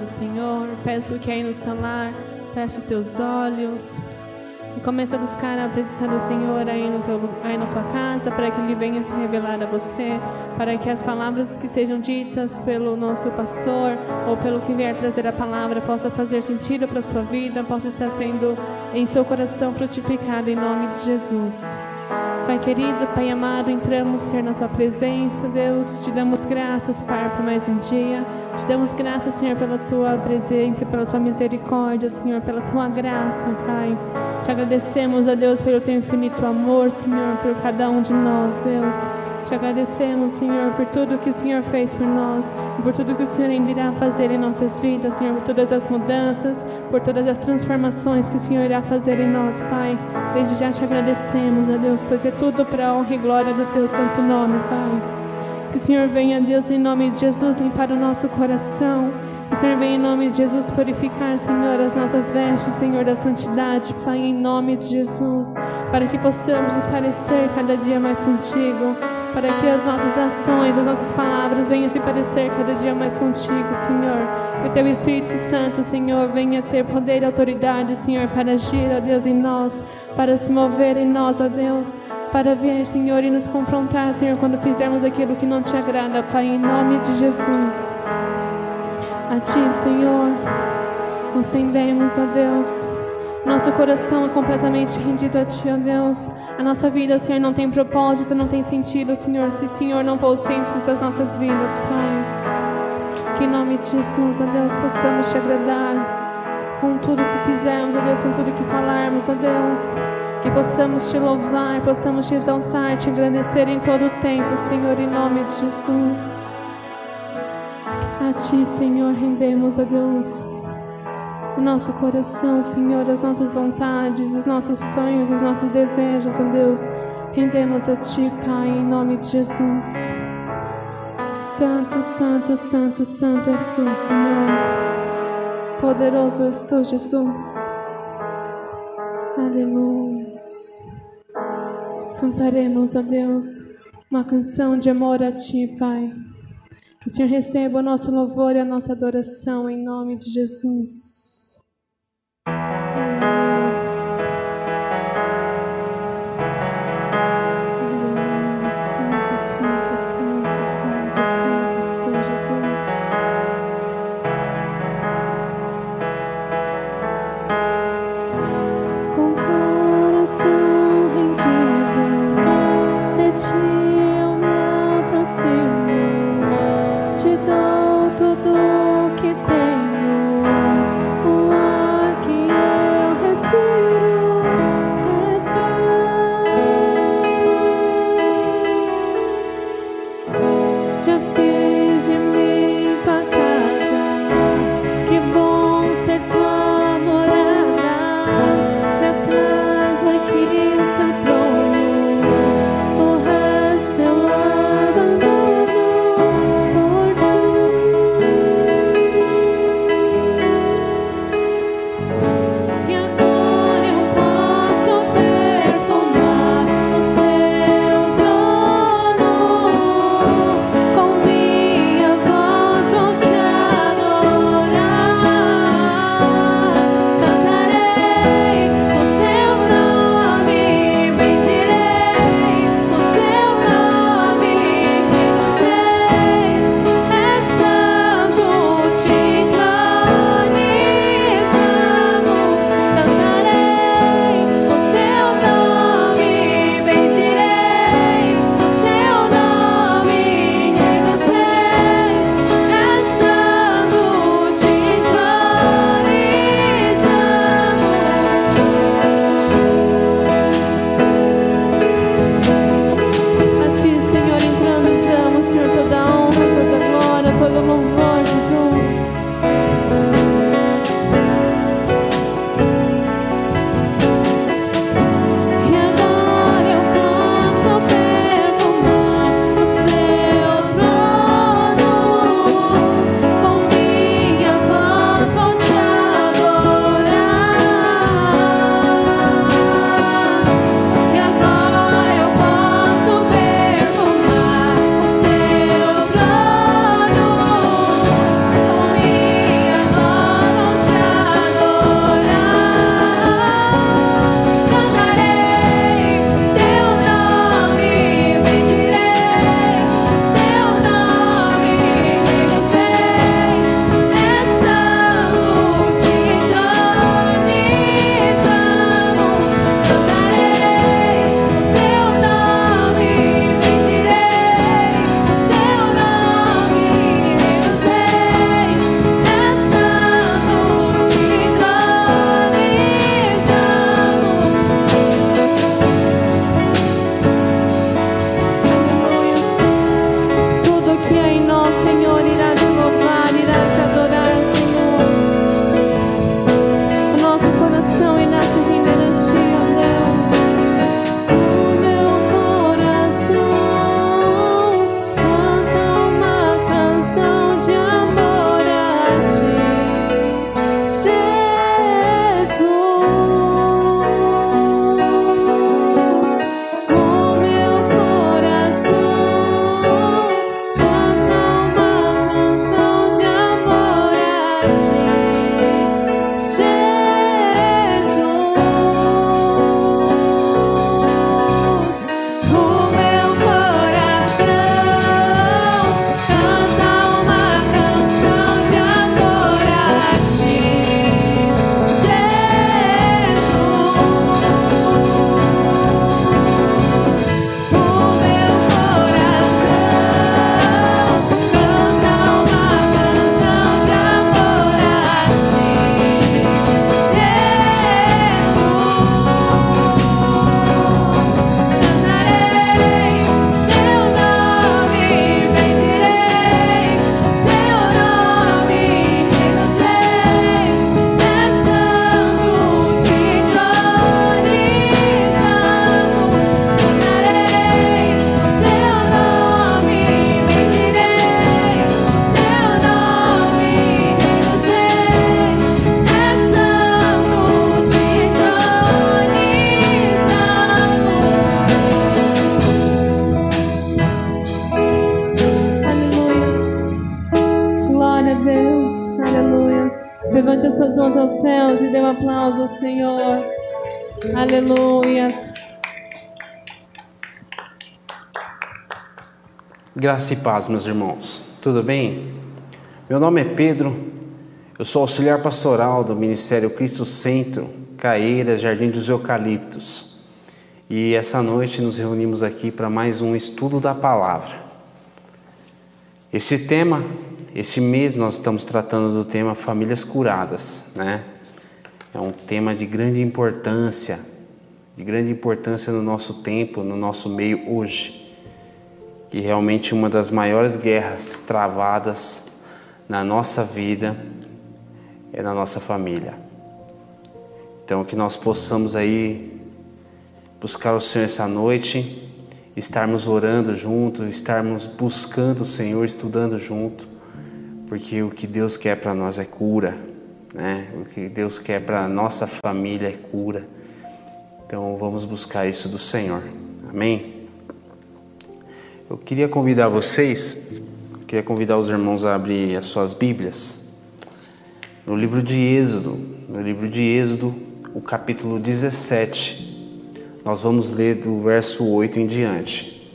do Senhor. Peço que aí no seu lar, feche os teus olhos e comece a buscar a presença do Senhor aí, no teu, aí na tua casa, para que Ele venha se revelar a você, para que as palavras que sejam ditas pelo nosso pastor ou pelo que vier trazer a palavra possa fazer sentido para a sua vida, possa estar sendo em seu coração frutificado em nome de Jesus. Pai querido, Pai amado, entramos, Senhor, na Tua presença, Deus. Te damos graças, Pai, por mais um dia. Te damos graças, Senhor, pela Tua presença, pela Tua misericórdia, Senhor, pela Tua graça, Pai. Te agradecemos, ó Deus, pelo Teu infinito amor, Senhor, por cada um de nós, Deus. Te agradecemos, Senhor, por tudo que o Senhor fez por nós, por tudo que o Senhor ainda irá fazer em nossas vidas, Senhor, por todas as mudanças, por todas as transformações que o Senhor irá fazer em nós, Pai. Desde já te agradecemos, ó Deus, pois é tudo para a honra e glória do Teu santo nome, Pai. Que o Senhor venha, Deus, em nome de Jesus, limpar o nosso coração. Que o Senhor venha, em nome de Jesus, purificar, Senhor, as nossas vestes, Senhor, da santidade, Pai, em nome de Jesus, para que possamos nos parecer cada dia mais contigo para que as nossas ações, as nossas palavras venham se parecer cada dia mais contigo, Senhor. Que o teu Espírito Santo, Senhor, venha ter poder e autoridade, Senhor, para agir, ó Deus, em nós, para se mover em nós, ó Deus, para vir, Senhor, e nos confrontar, Senhor, quando fizermos aquilo que não te agrada, Pai, em nome de Jesus. A Ti, Senhor, nos rendemos, ó Deus. Nosso coração é completamente rendido a Ti, ó Deus. A nossa vida, Senhor, não tem propósito, não tem sentido, Senhor, se o Senhor não for o centro das nossas vidas, Pai. Que em nome de Jesus, ó Deus, possamos Te agradar com tudo que fizermos, ó Deus, com tudo que falarmos, ó Deus. Que possamos Te louvar, possamos Te exaltar, Te agradecer em todo o tempo, Senhor, em nome de Jesus. A Ti, Senhor, rendemos, ó Deus o nosso coração, Senhor, as nossas vontades, os nossos sonhos, os nossos desejos, ó Deus. Rendemos a Ti, Pai, em nome de Jesus. Santo, Santo, Santo, Santo és Tu, Senhor. Poderoso és Tu, Jesus. Aleluia. Cantaremos a Deus uma canção de amor a Ti, Pai. Que o Senhor receba o nosso louvor e a nossa adoração em nome de Jesus. Graça e paz, meus irmãos. Tudo bem? Meu nome é Pedro. Eu sou auxiliar pastoral do Ministério Cristo Centro, Caeiras, Jardim dos Eucaliptos. E essa noite nos reunimos aqui para mais um estudo da palavra. Esse tema, esse mês nós estamos tratando do tema famílias curadas, né? É um tema de grande importância, de grande importância no nosso tempo, no nosso meio hoje. Que realmente uma das maiores guerras travadas na nossa vida é na nossa família. Então que nós possamos aí buscar o Senhor essa noite estarmos orando junto, estarmos buscando o Senhor, estudando junto, porque o que Deus quer para nós é cura, né? O que Deus quer para nossa família é cura. Então vamos buscar isso do Senhor. Amém. Eu queria convidar vocês, queria convidar os irmãos a abrir as suas Bíblias no livro de Êxodo, no livro de Êxodo, o capítulo 17. Nós vamos ler do verso 8 em diante.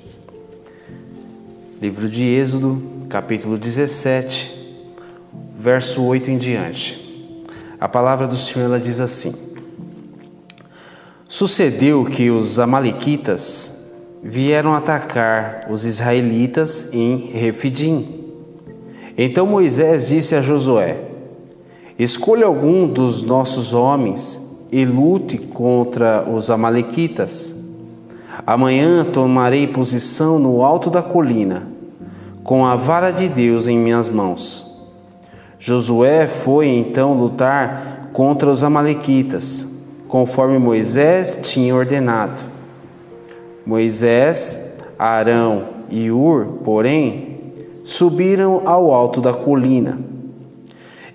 Livro de Êxodo, capítulo 17, verso 8 em diante. A palavra do Senhor ela diz assim: Sucedeu que os amalequitas vieram atacar os israelitas em Refidim. Então Moisés disse a Josué: Escolha algum dos nossos homens e lute contra os Amalequitas. Amanhã tomarei posição no alto da colina, com a vara de Deus em minhas mãos. Josué foi então lutar contra os Amalequitas, conforme Moisés tinha ordenado. Moisés, Arão e Ur, porém, subiram ao alto da colina.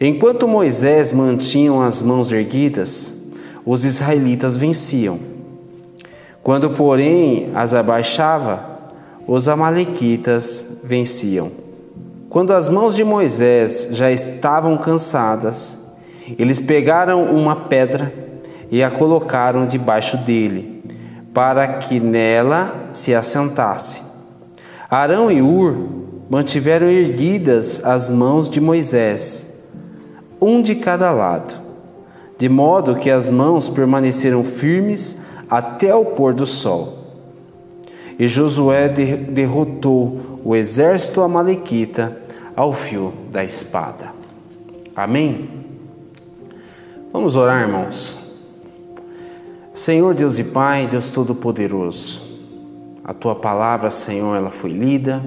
Enquanto Moisés mantinha as mãos erguidas, os israelitas venciam. Quando, porém, as abaixava, os amalequitas venciam. Quando as mãos de Moisés já estavam cansadas, eles pegaram uma pedra e a colocaram debaixo dele, para que nela se assentasse. Arão e Ur mantiveram erguidas as mãos de Moisés, um de cada lado de modo que as mãos permaneceram firmes até o pôr do sol. E Josué derrotou o exército amalequita ao fio da espada. Amém? Vamos orar, irmãos. Senhor Deus e Pai, Deus Todo-Poderoso, a tua palavra, Senhor, ela foi lida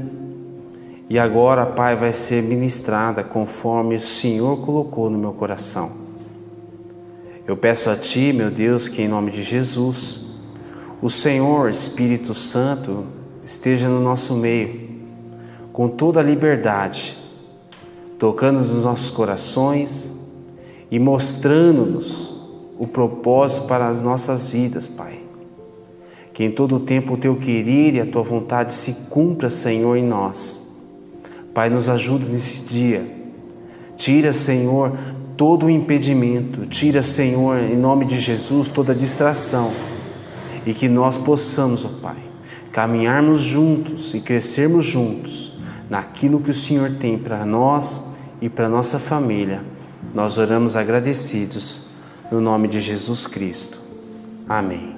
e agora, Pai, vai ser ministrada conforme o Senhor colocou no meu coração. Eu peço a Ti, meu Deus, que em nome de Jesus, o Senhor Espírito Santo esteja no nosso meio, com toda a liberdade, tocando nos nossos corações e mostrando-nos o propósito para as nossas vidas, Pai. Que em todo o tempo o Teu querer e a Tua vontade se cumpra, Senhor, em nós. Pai, nos ajuda nesse dia. Tira, Senhor, todo o impedimento, tira, Senhor, em nome de Jesus, toda distração e que nós possamos, ó Pai, caminharmos juntos e crescermos juntos naquilo que o Senhor tem para nós e para nossa família. Nós oramos agradecidos no nome de Jesus Cristo. Amém.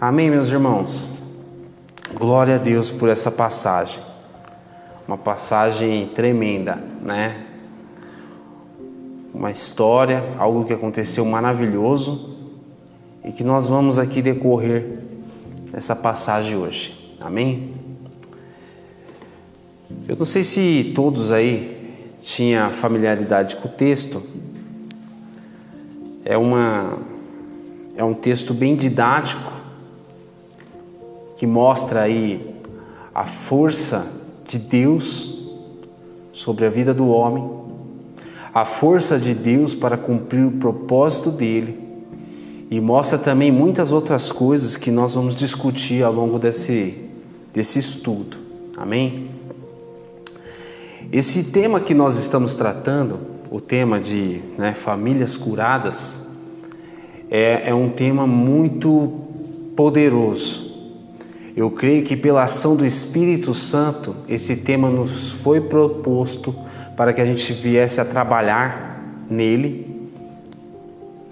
Amém, meus irmãos. Glória a Deus por essa passagem. Uma passagem tremenda, né? uma história, algo que aconteceu maravilhoso e que nós vamos aqui decorrer nessa passagem hoje. Amém? Eu não sei se todos aí tinham familiaridade com o texto. É uma é um texto bem didático que mostra aí a força de Deus sobre a vida do homem a força de Deus para cumprir o propósito dele e mostra também muitas outras coisas que nós vamos discutir ao longo desse, desse estudo. Amém? Esse tema que nós estamos tratando o tema de né, famílias curadas é, é um tema muito poderoso. Eu creio que pela ação do Espírito Santo, esse tema nos foi proposto para que a gente viesse a trabalhar nele,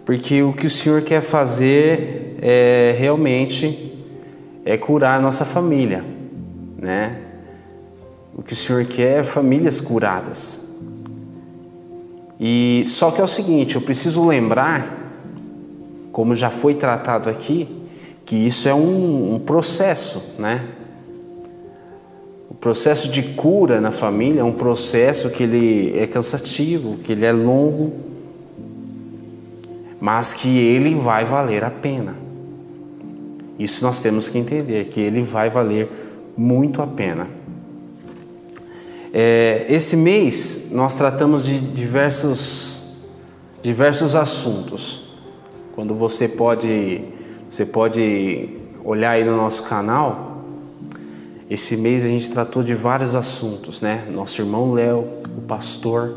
porque o que o Senhor quer fazer é realmente é curar a nossa família, né? O que o Senhor quer é famílias curadas. E só que é o seguinte, eu preciso lembrar, como já foi tratado aqui, que isso é um, um processo, né? O processo de cura na família é um processo que ele é cansativo, que ele é longo, mas que ele vai valer a pena. Isso nós temos que entender, que ele vai valer muito a pena. É, esse mês nós tratamos de diversos, diversos assuntos. Quando você pode, você pode olhar aí no nosso canal, esse mês a gente tratou de vários assuntos, né? Nosso irmão Léo, o pastor,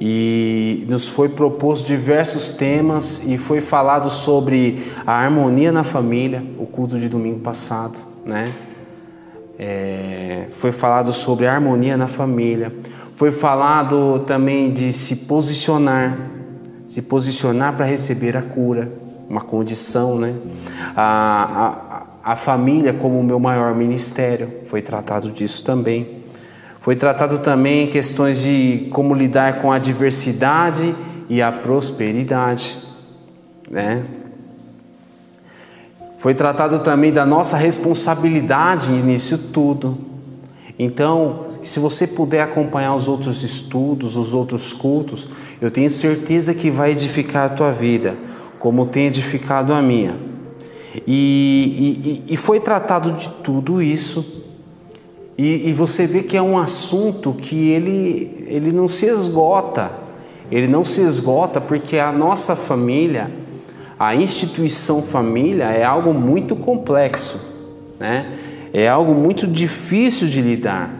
e nos foi proposto diversos temas e foi falado sobre a harmonia na família, o culto de domingo passado, né? É, foi falado sobre harmonia na família, foi falado também de se posicionar, se posicionar para receber a cura, uma condição, né? A, a, a família como o meu maior ministério, foi tratado disso também. Foi tratado também questões de como lidar com a adversidade e a prosperidade, né? Foi tratado também da nossa responsabilidade nisso tudo. Então, se você puder acompanhar os outros estudos, os outros cultos, eu tenho certeza que vai edificar a tua vida, como tem edificado a minha. E, e, e foi tratado de tudo isso. E, e, você vê que é um assunto que ele, ele não se esgota. Ele não se esgota porque a nossa família a instituição família é algo muito complexo, né? É algo muito difícil de lidar.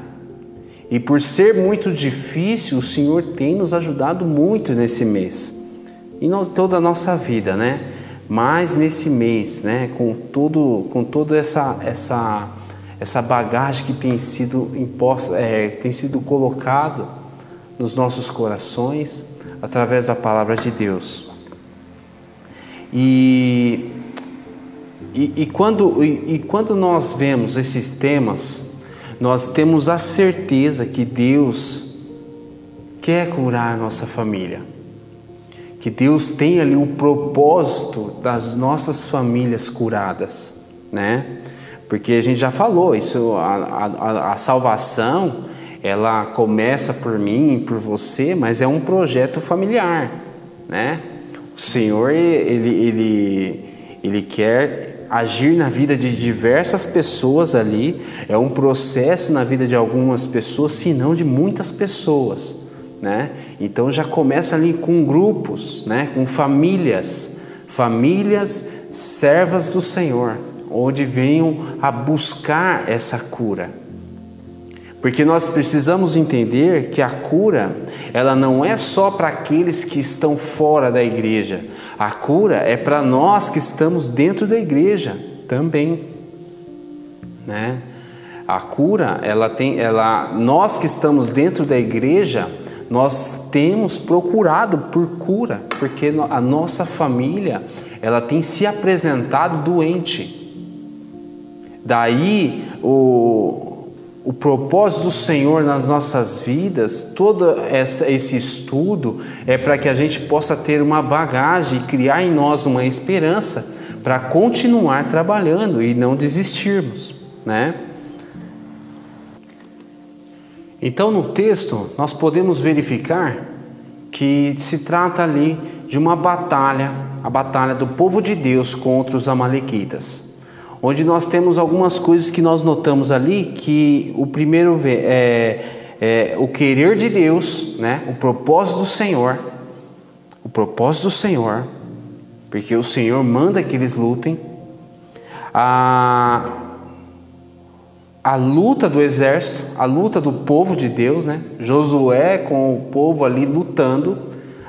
E por ser muito difícil, o Senhor tem nos ajudado muito nesse mês. E não toda a nossa vida, né? Mas nesse mês, né, com todo com toda essa essa essa bagagem que tem sido imposta, é, tem sido colocado nos nossos corações através da palavra de Deus. E, e, e quando, e, e quando nós vemos esses temas, nós temos a certeza que Deus quer curar a nossa família. Que Deus tem ali o propósito das nossas famílias curadas, né? Porque a gente já falou, isso, a, a, a salvação, ela começa por mim e por você, mas é um projeto familiar, né? O Senhor, ele, ele, ele quer agir na vida de diversas pessoas ali, é um processo na vida de algumas pessoas, se não de muitas pessoas, né? Então já começa ali com grupos, né? Com famílias, famílias servas do Senhor, onde venham a buscar essa cura. Porque nós precisamos entender que a cura, ela não é só para aqueles que estão fora da igreja. A cura é para nós que estamos dentro da igreja também, né? A cura, ela tem, ela, nós que estamos dentro da igreja, nós temos procurado por cura, porque a nossa família, ela tem se apresentado doente. Daí o o propósito do Senhor nas nossas vidas, todo esse estudo é para que a gente possa ter uma bagagem e criar em nós uma esperança para continuar trabalhando e não desistirmos, né? Então, no texto, nós podemos verificar que se trata ali de uma batalha, a batalha do povo de Deus contra os amalequitas onde nós temos algumas coisas que nós notamos ali, que o primeiro é, é o querer de Deus, né? o propósito do Senhor, o propósito do Senhor, porque o Senhor manda que eles lutem, a, a luta do exército, a luta do povo de Deus, né? Josué com o povo ali lutando.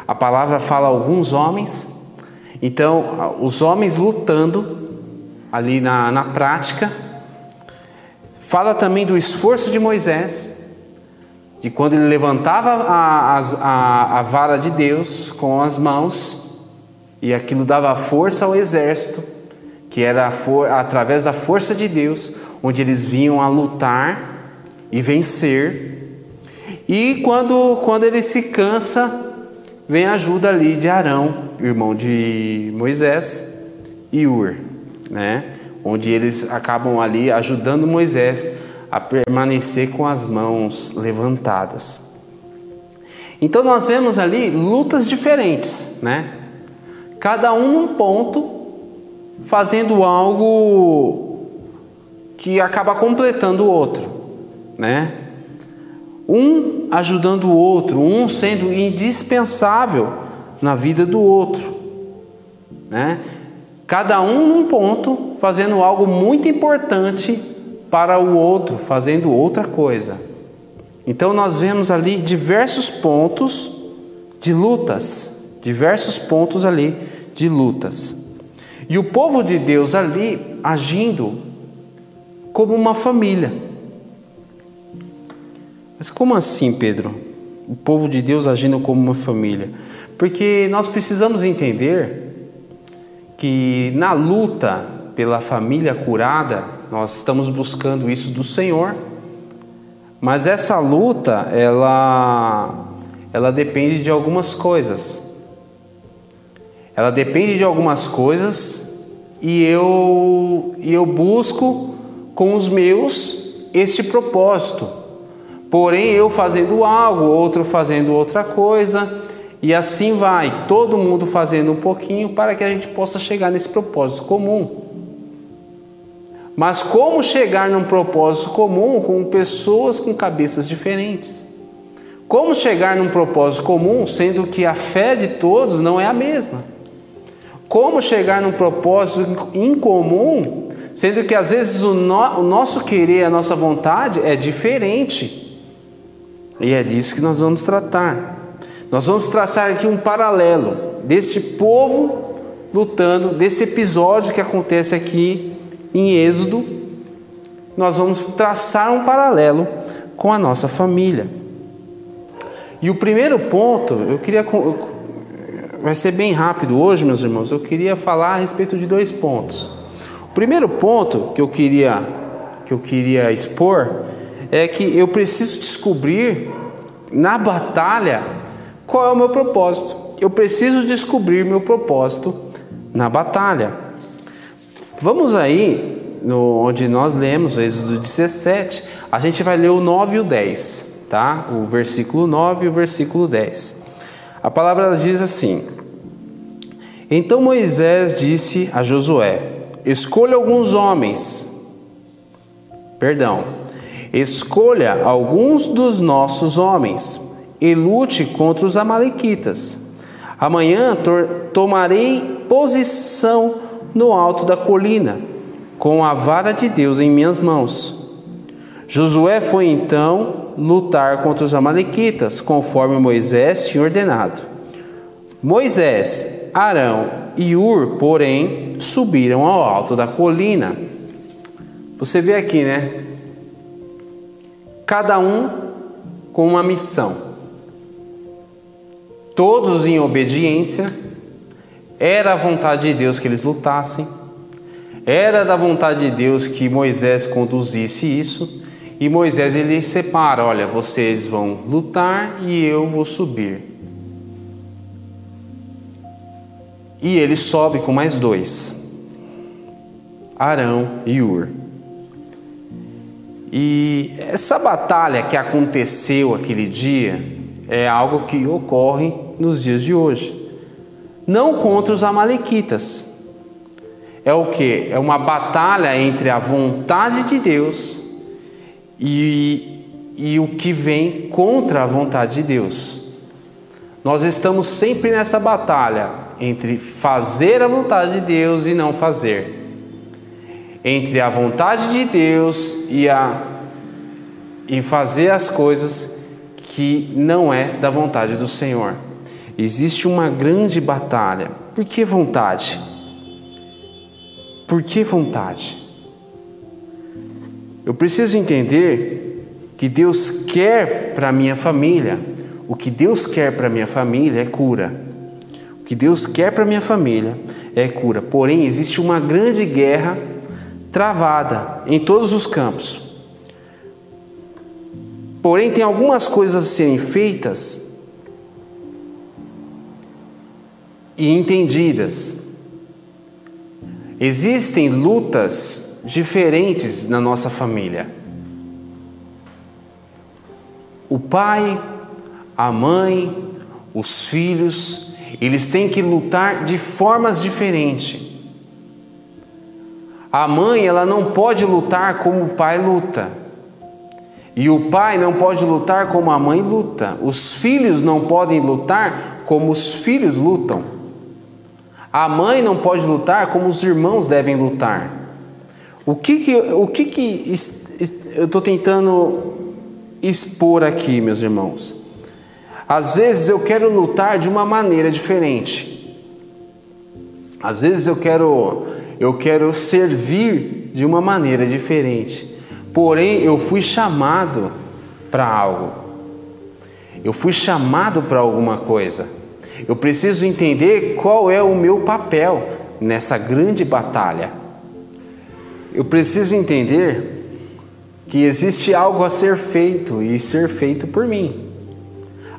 A palavra fala alguns homens. Então, os homens lutando ali na, na prática. Fala também do esforço de Moisés, de quando ele levantava a, a, a vara de Deus com as mãos, e aquilo dava força ao exército, que era através da força de Deus, onde eles vinham a lutar e vencer. E quando, quando ele se cansa, vem a ajuda ali de Arão, irmão de Moisés, e Ur, né? onde eles acabam ali ajudando Moisés a permanecer com as mãos levantadas. Então nós vemos ali lutas diferentes, né? Cada um num ponto, fazendo algo que acaba completando o outro, né? Um ajudando o outro, um sendo indispensável na vida do outro, né? Cada um num ponto, fazendo algo muito importante para o outro, fazendo outra coisa. Então nós vemos ali diversos pontos de lutas, diversos pontos ali de lutas. E o povo de Deus ali agindo como uma família. Mas como assim, Pedro? O povo de Deus agindo como uma família? Porque nós precisamos entender que na luta pela família curada, nós estamos buscando isso do Senhor. Mas essa luta, ela ela depende de algumas coisas. Ela depende de algumas coisas e eu e eu busco com os meus este propósito. Porém, eu fazendo algo, outro fazendo outra coisa, e assim vai, todo mundo fazendo um pouquinho para que a gente possa chegar nesse propósito comum. Mas como chegar num propósito comum com pessoas com cabeças diferentes? Como chegar num propósito comum sendo que a fé de todos não é a mesma? Como chegar num propósito incomum sendo que às vezes o, no, o nosso querer, a nossa vontade é diferente? E é disso que nós vamos tratar. Nós vamos traçar aqui um paralelo desse povo lutando, desse episódio que acontece aqui em Êxodo. Nós vamos traçar um paralelo com a nossa família. E o primeiro ponto, eu queria. Vai ser bem rápido hoje, meus irmãos. Eu queria falar a respeito de dois pontos. O primeiro ponto que eu queria, que eu queria expor é que eu preciso descobrir na batalha qual é o meu propósito? Eu preciso descobrir meu propósito na batalha. Vamos aí, no, onde nós lemos, Êxodo 17, a gente vai ler o 9 e o 10, tá? O versículo 9 e o versículo 10. A palavra diz assim: Então Moisés disse a Josué: Escolha alguns homens, perdão, escolha alguns dos nossos homens e lute contra os Amalequitas. Amanhã tomarei posição no alto da colina, com a vara de Deus em minhas mãos. Josué foi então lutar contra os Amalequitas, conforme Moisés tinha ordenado. Moisés, Arão e Ur, porém, subiram ao alto da colina. Você vê aqui, né? Cada um com uma missão todos em obediência, era a vontade de Deus que eles lutassem, era da vontade de Deus que Moisés conduzisse isso, e Moisés ele separa: olha, vocês vão lutar e eu vou subir. E ele sobe com mais dois, Arão e Ur. E essa batalha que aconteceu aquele dia, é algo que ocorre nos dias de hoje. Não contra os amalequitas. É o que? É uma batalha entre a vontade de Deus e, e o que vem contra a vontade de Deus. Nós estamos sempre nessa batalha entre fazer a vontade de Deus e não fazer. Entre a vontade de Deus e a em fazer as coisas que não é da vontade do Senhor. Existe uma grande batalha. Por que vontade? Por que vontade? Eu preciso entender que Deus quer para minha família, o que Deus quer para minha família é cura. O que Deus quer para minha família é cura. Porém, existe uma grande guerra travada em todos os campos. Porém, tem algumas coisas a serem feitas e entendidas. Existem lutas diferentes na nossa família. O pai, a mãe, os filhos, eles têm que lutar de formas diferentes. A mãe, ela não pode lutar como o pai luta. E o pai não pode lutar como a mãe luta. Os filhos não podem lutar como os filhos lutam. A mãe não pode lutar como os irmãos devem lutar. O que que, o que, que eu estou tentando expor aqui, meus irmãos? Às vezes eu quero lutar de uma maneira diferente. Às vezes eu quero eu quero servir de uma maneira diferente. Porém, eu fui chamado para algo. Eu fui chamado para alguma coisa. Eu preciso entender qual é o meu papel nessa grande batalha. Eu preciso entender que existe algo a ser feito e ser feito por mim.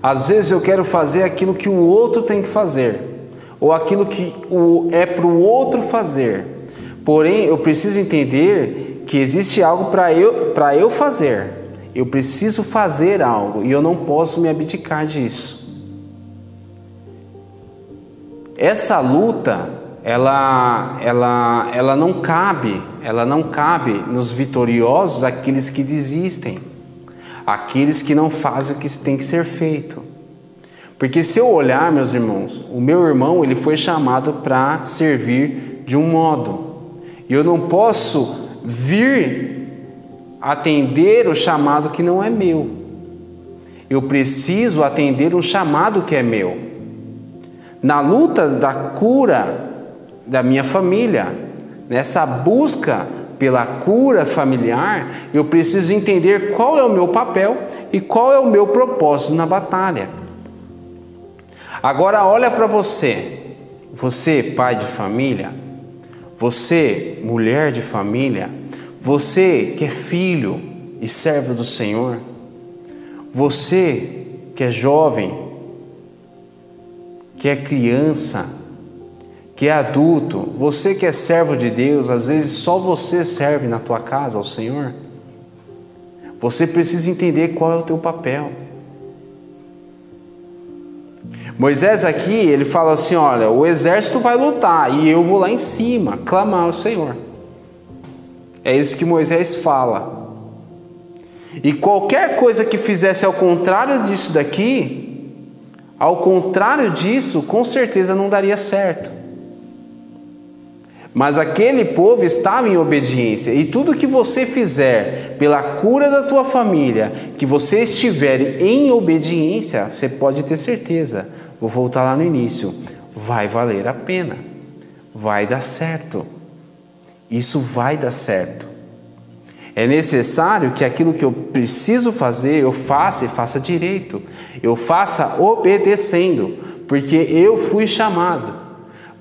Às vezes eu quero fazer aquilo que o outro tem que fazer, ou aquilo que é para o outro fazer. Porém, eu preciso entender que existe algo para eu, eu fazer. Eu preciso fazer algo e eu não posso me abdicar disso. Essa luta, ela, ela, ela não cabe, ela não cabe nos vitoriosos aqueles que desistem, aqueles que não fazem o que tem que ser feito. Porque se eu olhar, meus irmãos, o meu irmão ele foi chamado para servir de um modo. E eu não posso vir atender o chamado que não é meu. Eu preciso atender um chamado que é meu. Na luta da cura da minha família, nessa busca pela cura familiar, eu preciso entender qual é o meu papel e qual é o meu propósito na batalha. Agora olha para você, você pai de família, você, mulher de família, você que é filho e servo do Senhor, você que é jovem, que é criança, que é adulto, você que é servo de Deus, às vezes só você serve na tua casa ao Senhor. Você precisa entender qual é o teu papel. Moisés aqui, ele fala assim: olha, o exército vai lutar e eu vou lá em cima clamar ao Senhor. É isso que Moisés fala. E qualquer coisa que fizesse ao contrário disso daqui, ao contrário disso, com certeza não daria certo. Mas aquele povo estava em obediência, e tudo que você fizer pela cura da tua família, que você estiver em obediência, você pode ter certeza, Vou voltar lá no início. Vai valer a pena. Vai dar certo. Isso vai dar certo. É necessário que aquilo que eu preciso fazer, eu faça e faça direito. Eu faça obedecendo, porque eu fui chamado.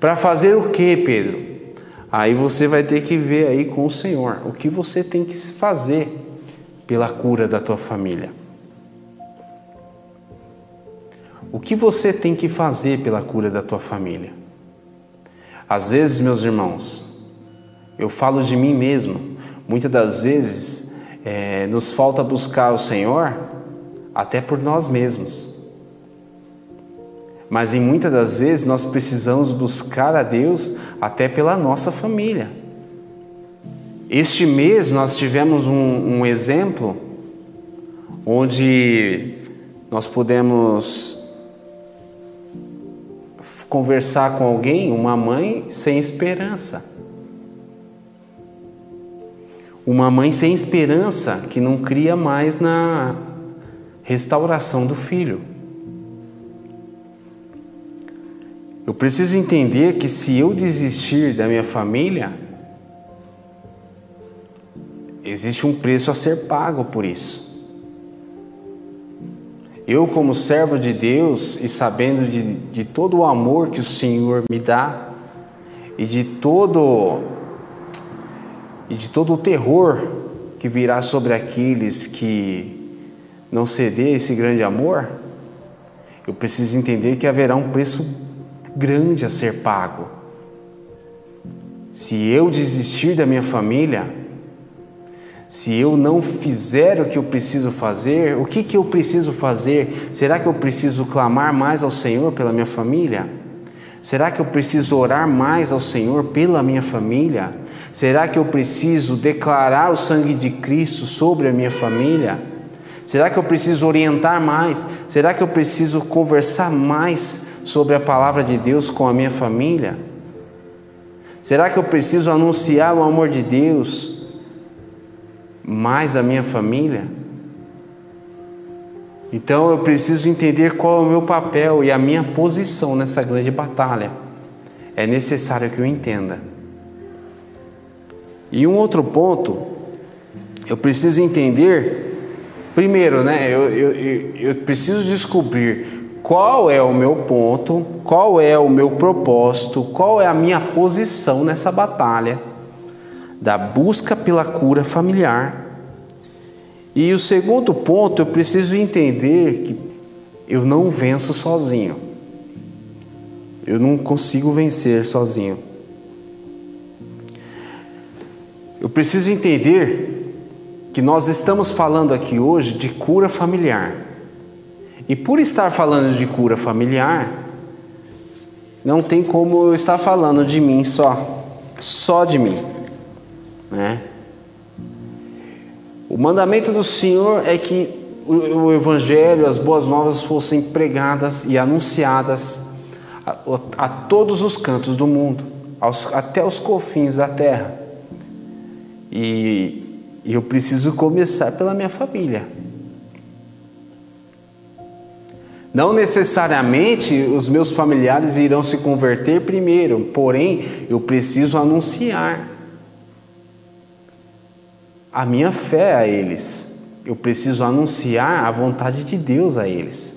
Para fazer o que, Pedro? Aí você vai ter que ver aí com o Senhor o que você tem que fazer pela cura da tua família. O que você tem que fazer pela cura da tua família? Às vezes, meus irmãos, eu falo de mim mesmo, muitas das vezes é, nos falta buscar o Senhor até por nós mesmos. Mas em muitas das vezes nós precisamos buscar a Deus até pela nossa família. Este mês nós tivemos um, um exemplo onde nós pudemos conversar com alguém, uma mãe sem esperança. Uma mãe sem esperança que não cria mais na restauração do filho. Eu preciso entender que se eu desistir da minha família, existe um preço a ser pago por isso. Eu, como servo de Deus e sabendo de, de todo o amor que o Senhor me dá e de todo e de todo o terror que virá sobre aqueles que não ceder esse grande amor, eu preciso entender que haverá um preço grande a ser pago. Se eu desistir da minha família, se eu não fizer o que eu preciso fazer, o que, que eu preciso fazer? Será que eu preciso clamar mais ao Senhor pela minha família? Será que eu preciso orar mais ao Senhor pela minha família? Será que eu preciso declarar o sangue de Cristo sobre a minha família? Será que eu preciso orientar mais? Será que eu preciso conversar mais sobre a palavra de Deus com a minha família? Será que eu preciso anunciar o amor de Deus mais à minha família? Então eu preciso entender qual é o meu papel e a minha posição nessa grande batalha. É necessário que eu entenda. E um outro ponto, eu preciso entender, primeiro, né? Eu, eu, eu preciso descobrir qual é o meu ponto, qual é o meu propósito, qual é a minha posição nessa batalha da busca pela cura familiar. E o segundo ponto, eu preciso entender que eu não venço sozinho. Eu não consigo vencer sozinho. Eu preciso entender que nós estamos falando aqui hoje de cura familiar. E por estar falando de cura familiar, não tem como eu estar falando de mim só, só de mim, né? O mandamento do Senhor é que o Evangelho, as boas novas fossem pregadas e anunciadas a, a todos os cantos do mundo, aos, até os confins da terra. E, e eu preciso começar pela minha família. Não necessariamente os meus familiares irão se converter primeiro, porém eu preciso anunciar a minha fé a eles. Eu preciso anunciar a vontade de Deus a eles.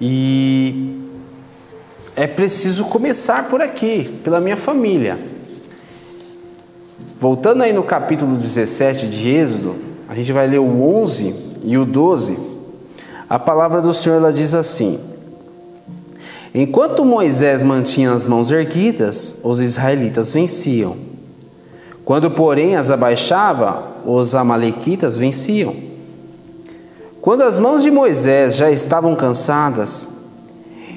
E é preciso começar por aqui, pela minha família. Voltando aí no capítulo 17 de Êxodo, a gente vai ler o 11 e o 12. A palavra do Senhor ela diz assim: Enquanto Moisés mantinha as mãos erguidas, os israelitas venciam. Quando, porém, as abaixava, os amalequitas venciam. Quando as mãos de Moisés já estavam cansadas,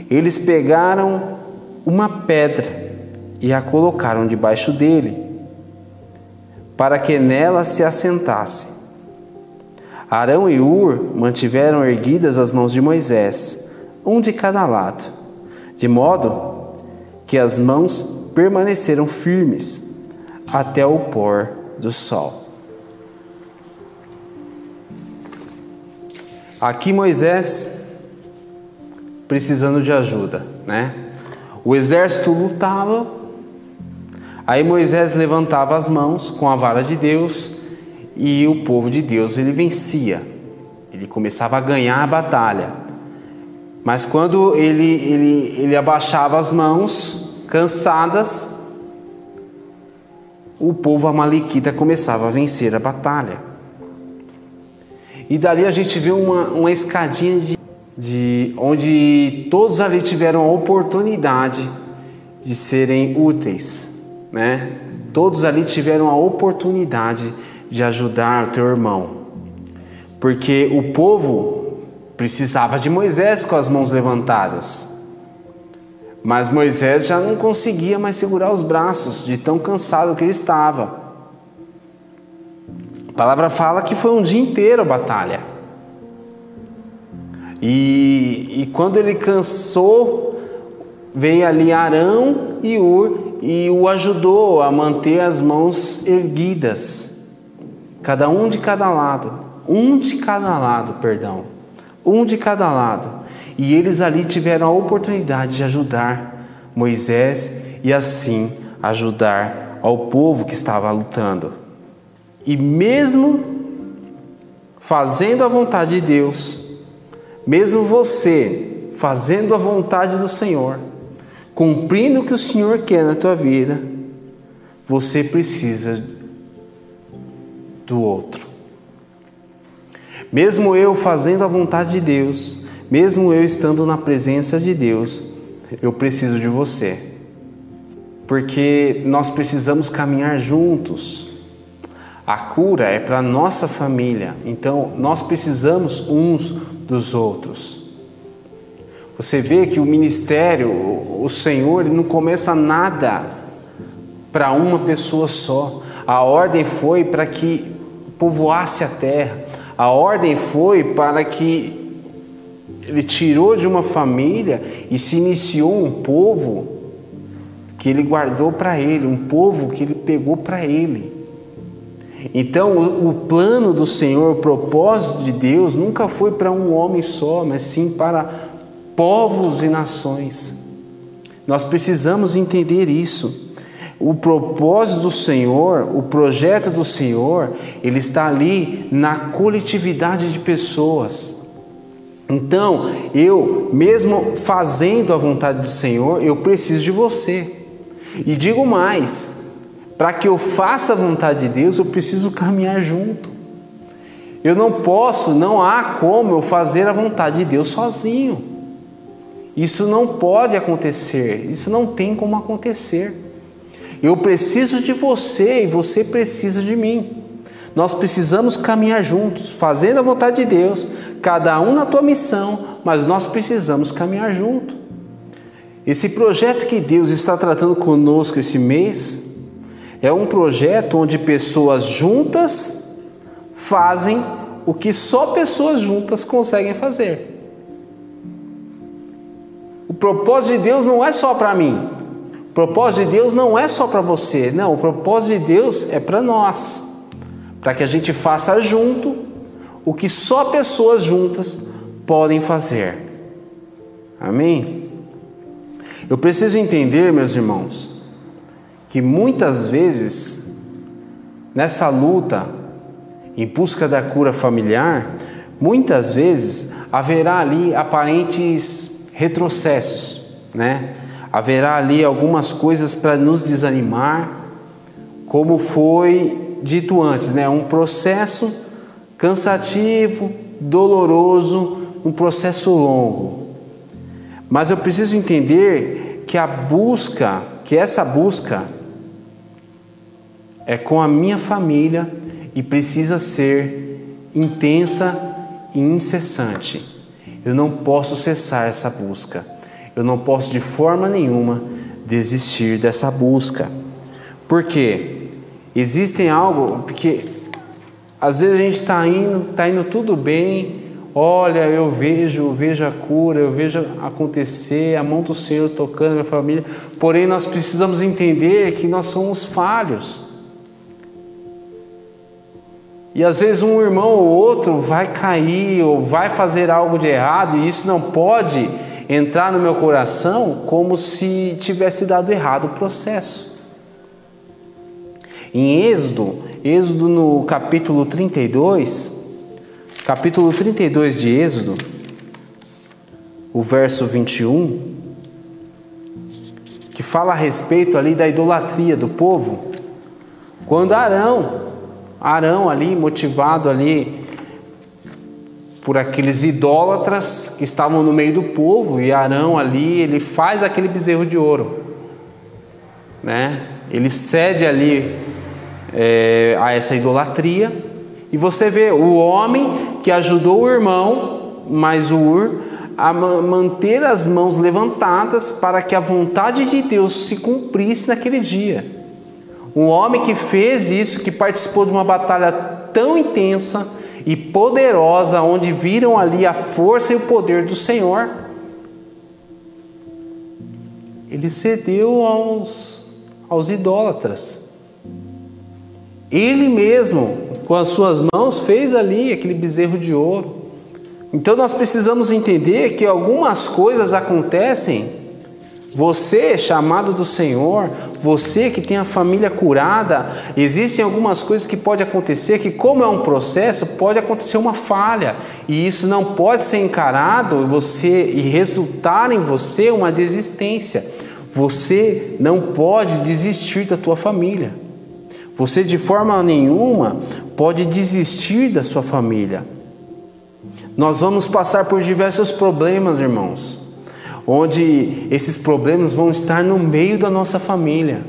eles pegaram uma pedra e a colocaram debaixo dele, para que nela se assentasse. Arão e Ur mantiveram erguidas as mãos de Moisés, um de cada lado, de modo que as mãos permaneceram firmes até o pôr do sol. Aqui Moisés precisando de ajuda, né? O exército lutava, aí Moisés levantava as mãos com a vara de Deus e o povo de Deus ele vencia. Ele começava a ganhar a batalha. Mas quando ele, ele, ele abaixava as mãos, cansadas, o povo amalequita começava a vencer a batalha. E dali a gente vê uma, uma escadinha de, de onde todos ali tiveram a oportunidade de serem úteis, né? Todos ali tiveram a oportunidade de ajudar o teu irmão. Porque o povo precisava de Moisés com as mãos levantadas. Mas Moisés já não conseguia mais segurar os braços, de tão cansado que ele estava. A palavra fala que foi um dia inteiro a batalha. E, e quando ele cansou, veio ali Arão e Ur e o ajudou a manter as mãos erguidas cada um de cada lado. um de cada lado, perdão, um de cada lado. E eles ali tiveram a oportunidade de ajudar Moisés e assim ajudar ao povo que estava lutando. E mesmo fazendo a vontade de Deus, mesmo você fazendo a vontade do Senhor, cumprindo o que o Senhor quer na tua vida, você precisa do outro. Mesmo eu fazendo a vontade de Deus, mesmo eu estando na presença de Deus, eu preciso de você. Porque nós precisamos caminhar juntos. A cura é para nossa família, então nós precisamos uns dos outros. Você vê que o ministério, o Senhor, não começa nada para uma pessoa só. A ordem foi para que povoasse a terra. A ordem foi para que ele tirou de uma família e se iniciou um povo que ele guardou para ele, um povo que ele pegou para ele. Então, o, plano do Senhor, o propósito de Deus, nunca foi para um homem só, mas sim para povos e nações. Nós precisamos entender isso. O propósito do Senhor, o projeto do Senhor, ele está ali na coletividade de pessoas. Então, eu, mesmo fazendo a vontade do Senhor, eu preciso de você. E digo mais: para que eu faça a vontade de Deus, eu preciso caminhar junto. Eu não posso, não há como eu fazer a vontade de Deus sozinho. Isso não pode acontecer, isso não tem como acontecer. Eu preciso de você e você precisa de mim. Nós precisamos caminhar juntos, fazendo a vontade de Deus, cada um na tua missão, mas nós precisamos caminhar junto. Esse projeto que Deus está tratando conosco esse mês é um projeto onde pessoas juntas fazem o que só pessoas juntas conseguem fazer. O propósito de Deus não é só para mim. O propósito de Deus não é só para você. Não, o propósito de Deus é para nós. Para que a gente faça junto o que só pessoas juntas podem fazer. Amém? Eu preciso entender, meus irmãos, que muitas vezes nessa luta em busca da cura familiar, muitas vezes haverá ali aparentes retrocessos, né? Haverá ali algumas coisas para nos desanimar, como foi dito antes, né? Um processo cansativo, doloroso, um processo longo. Mas eu preciso entender que a busca, que essa busca é com a minha família e precisa ser intensa e incessante. Eu não posso cessar essa busca. Eu não posso de forma nenhuma desistir dessa busca. Por quê? Existem algo, porque às vezes a gente está indo, está indo tudo bem. Olha, eu vejo, vejo a cura, eu vejo acontecer, a mão do Senhor tocando minha família. Porém, nós precisamos entender que nós somos falhos. E às vezes um irmão ou outro vai cair ou vai fazer algo de errado, e isso não pode entrar no meu coração como se tivesse dado errado o processo. Em Êxodo, Êxodo no capítulo 32, capítulo 32 de Êxodo, o verso 21, que fala a respeito ali da idolatria do povo, quando Arão, Arão ali, motivado ali por aqueles idólatras que estavam no meio do povo, e Arão ali, ele faz aquele bezerro de ouro, né? Ele cede ali é, a essa idolatria. E você vê o homem que ajudou o irmão, mais o Ur, a manter as mãos levantadas para que a vontade de Deus se cumprisse naquele dia. Um homem que fez isso, que participou de uma batalha tão intensa e poderosa, onde viram ali a força e o poder do Senhor, ele cedeu aos, aos idólatras. Ele mesmo, com as suas mãos fez ali aquele bezerro de ouro. Então nós precisamos entender que algumas coisas acontecem você, chamado do Senhor, você que tem a família curada, existem algumas coisas que pode acontecer que, como é um processo, pode acontecer uma falha, e isso não pode ser encarado você e resultar em você uma desistência. Você não pode desistir da tua família. Você de forma nenhuma pode desistir da sua família. Nós vamos passar por diversos problemas, irmãos onde esses problemas vão estar no meio da nossa família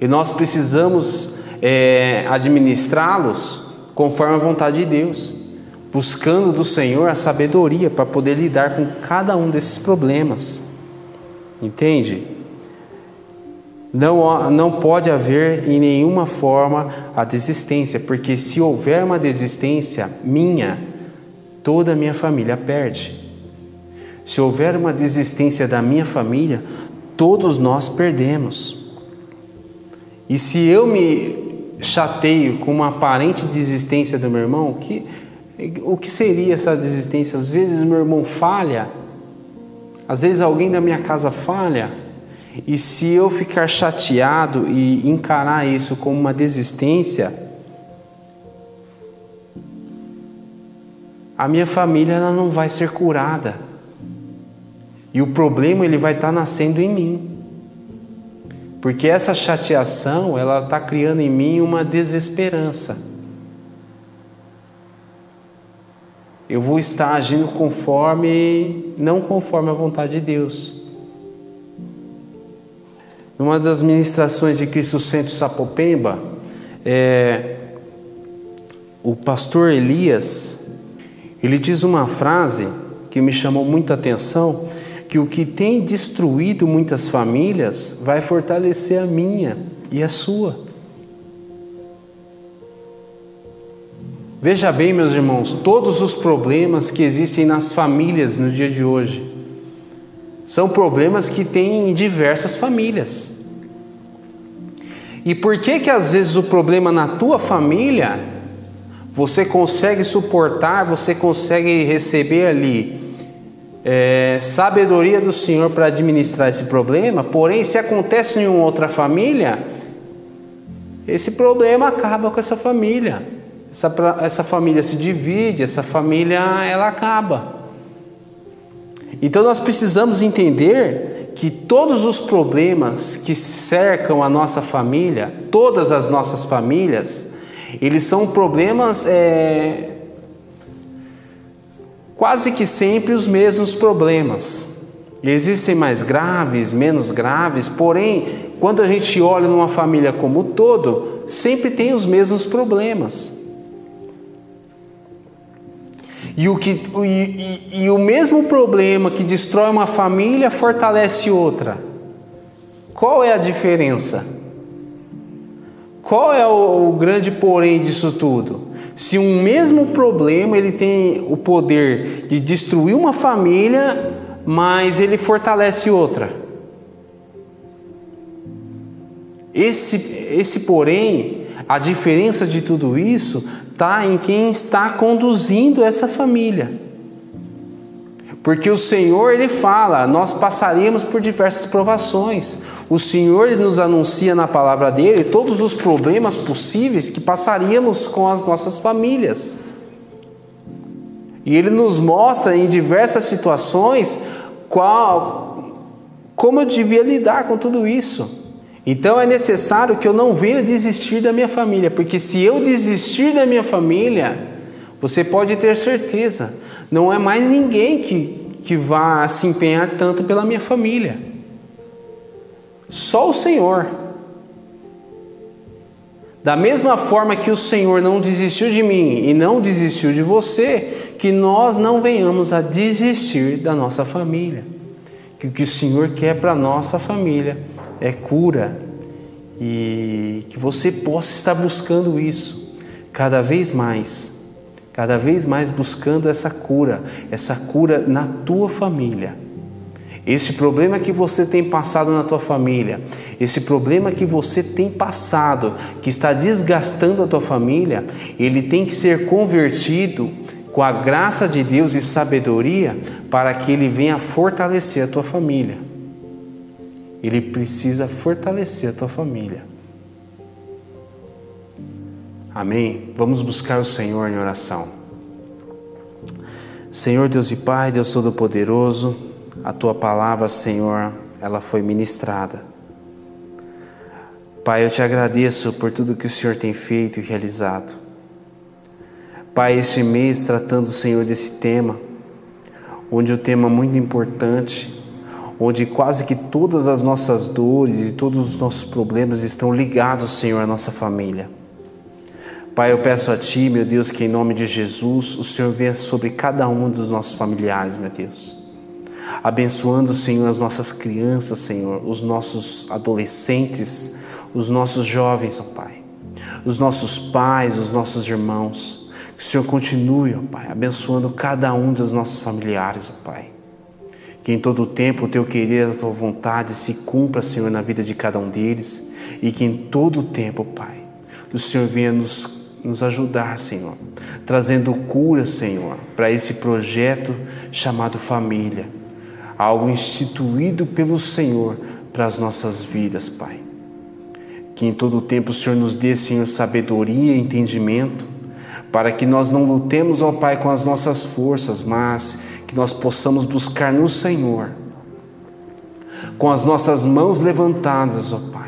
e nós precisamos é, administrá-los conforme a vontade de Deus, buscando do Senhor a sabedoria para poder lidar com cada um desses problemas, entende? Não, não pode haver em nenhuma forma a desistência, porque se houver uma desistência minha, toda a minha família perde. Se houver uma desistência da minha família, todos nós perdemos. E se eu me chateio com uma aparente desistência do meu irmão, que, o que seria essa desistência? Às vezes meu irmão falha, às vezes alguém da minha casa falha, e se eu ficar chateado e encarar isso como uma desistência, a minha família ela não vai ser curada. E o problema ele vai estar tá nascendo em mim. Porque essa chateação, ela está criando em mim uma desesperança. Eu vou estar agindo conforme, não conforme a vontade de Deus. Numa das ministrações de Cristo Centro Sapopemba, é, o pastor Elias, ele diz uma frase que me chamou muita atenção, que o que tem destruído muitas famílias vai fortalecer a minha e a sua. Veja bem, meus irmãos, todos os problemas que existem nas famílias no dia de hoje são problemas que tem em diversas famílias. E por que que às vezes o problema na tua família você consegue suportar, você consegue receber ali é, sabedoria do Senhor para administrar esse problema, porém, se acontece em uma outra família, esse problema acaba com essa família. Essa, essa família se divide, essa família ela acaba. Então nós precisamos entender que todos os problemas que cercam a nossa família, todas as nossas famílias, eles são problemas é, quase que sempre os mesmos problemas. Existem mais graves, menos graves, porém, quando a gente olha numa família como um todo, sempre tem os mesmos problemas. E o, que, e, e, e o mesmo problema que destrói uma família fortalece outra. Qual é a diferença? Qual é o, o grande porém disso tudo? Se um mesmo problema ele tem o poder de destruir uma família, mas ele fortalece outra. Esse, esse porém, a diferença de tudo isso está em quem está conduzindo essa família. Porque o Senhor ele fala, nós passaríamos por diversas provações. O Senhor ele nos anuncia na palavra dele todos os problemas possíveis que passaríamos com as nossas famílias. E ele nos mostra em diversas situações qual como eu devia lidar com tudo isso. Então é necessário que eu não venha desistir da minha família, porque se eu desistir da minha família, você pode ter certeza, não é mais ninguém que, que vá se empenhar tanto pela minha família. Só o Senhor. Da mesma forma que o Senhor não desistiu de mim e não desistiu de você, que nós não venhamos a desistir da nossa família. Que o que o Senhor quer para a nossa família é cura e que você possa estar buscando isso cada vez mais cada vez mais buscando essa cura, essa cura na tua família. esse problema que você tem passado na tua família, esse problema que você tem passado, que está desgastando a tua família, ele tem que ser convertido com a graça de Deus e sabedoria para que ele venha fortalecer a tua família. Ele precisa fortalecer a tua família. Amém? Vamos buscar o Senhor em oração. Senhor Deus e Pai, Deus Todo-Poderoso, a tua palavra, Senhor, ela foi ministrada. Pai, eu te agradeço por tudo que o Senhor tem feito e realizado. Pai, este mês tratando, Senhor, desse tema, onde o tema muito importante, onde quase que todas as nossas dores e todos os nossos problemas estão ligados, Senhor, à nossa família. Pai, eu peço a Ti, meu Deus, que em nome de Jesus o Senhor venha sobre cada um dos nossos familiares, meu Deus. Abençoando, Senhor, as nossas crianças, Senhor, os nossos adolescentes, os nossos jovens, ó Pai, os nossos pais, os nossos irmãos. Que o Senhor continue, ó Pai, abençoando cada um dos nossos familiares, ó Pai. Que em todo tempo o teu querer, a tua vontade se cumpra, Senhor, na vida de cada um deles. E que em todo tempo, Pai, o Senhor venha nos nos ajudar, Senhor, trazendo cura, Senhor, para esse projeto chamado família, algo instituído pelo Senhor para as nossas vidas, Pai. Que em todo tempo o Senhor nos dê, Senhor, sabedoria e entendimento, para que nós não lutemos, ó Pai, com as nossas forças, mas que nós possamos buscar no Senhor, com as nossas mãos levantadas, ó Pai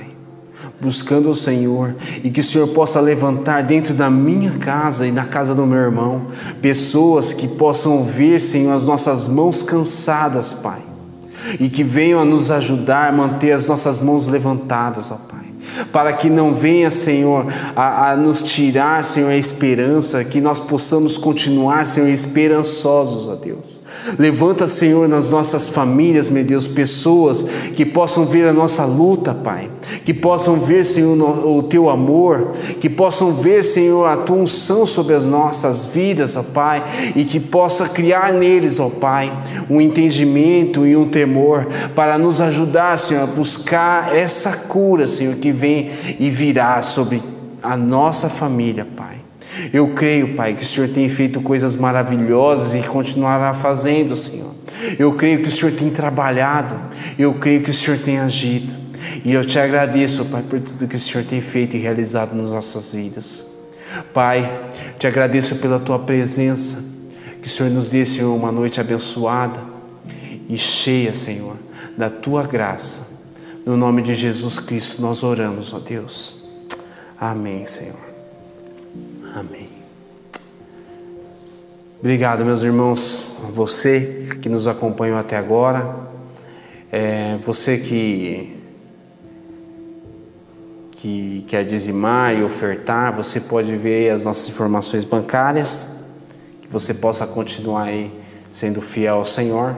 buscando o Senhor e que o Senhor possa levantar dentro da minha casa e na casa do meu irmão pessoas que possam ver, Senhor, as nossas mãos cansadas, Pai, e que venham a nos ajudar a manter as nossas mãos levantadas, ó Pai para que não venha, Senhor, a, a, nos tirar, Senhor, a esperança, que nós possamos continuar, Senhor, esperançosos, ó Deus. Levanta, Senhor, nas nossas famílias, meu Deus, pessoas que possam ver a nossa luta, Pai, que possam ver, Senhor, o teu amor, que possam ver, Senhor, a tua unção sobre as nossas vidas, ó Pai, e que possa criar neles, ó Pai, um entendimento e um temor para nos ajudar, Senhor, a buscar essa cura, Senhor, que vem e virá sobre a nossa família, Pai. Eu creio, Pai, que o Senhor tem feito coisas maravilhosas e continuará fazendo, Senhor. Eu creio que o Senhor tem trabalhado, eu creio que o Senhor tem agido. E eu te agradeço, Pai, por tudo que o Senhor tem feito e realizado nas nossas vidas. Pai, te agradeço pela tua presença. Que o Senhor nos dê, Senhor, uma noite abençoada e cheia, Senhor, da tua graça. No nome de Jesus Cristo nós oramos, ó Deus. Amém, Senhor. Amém. Obrigado, meus irmãos, você que nos acompanhou até agora, é, você que, que quer dizimar e ofertar, você pode ver as nossas informações bancárias, que você possa continuar aí sendo fiel ao Senhor,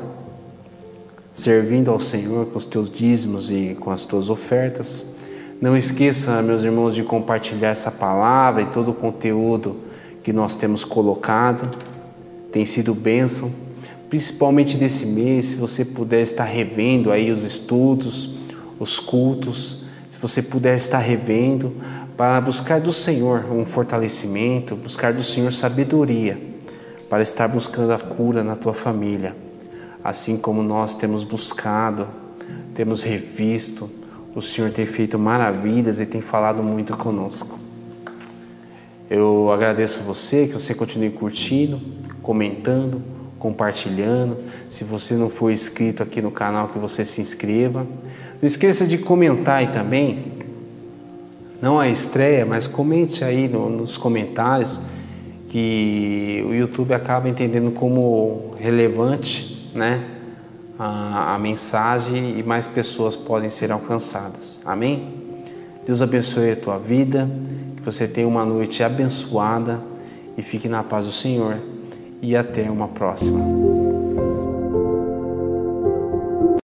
servindo ao Senhor com os teus dízimos e com as tuas ofertas. Não esqueça, meus irmãos, de compartilhar essa palavra e todo o conteúdo que nós temos colocado. Tem sido bênção, principalmente desse mês, se você puder estar revendo aí os estudos, os cultos, se você puder estar revendo para buscar do Senhor um fortalecimento, buscar do Senhor sabedoria para estar buscando a cura na tua família, assim como nós temos buscado, temos revisto, o Senhor tem feito maravilhas e tem falado muito conosco. Eu agradeço você, que você continue curtindo, comentando, compartilhando. Se você não for inscrito aqui no canal, que você se inscreva. Não esqueça de comentar aí também. Não a estreia, mas comente aí no, nos comentários que o YouTube acaba entendendo como relevante, né? A, a mensagem e mais pessoas podem ser alcançadas. Amém? Deus abençoe a tua vida, que você tenha uma noite abençoada e fique na paz do Senhor. E até uma próxima.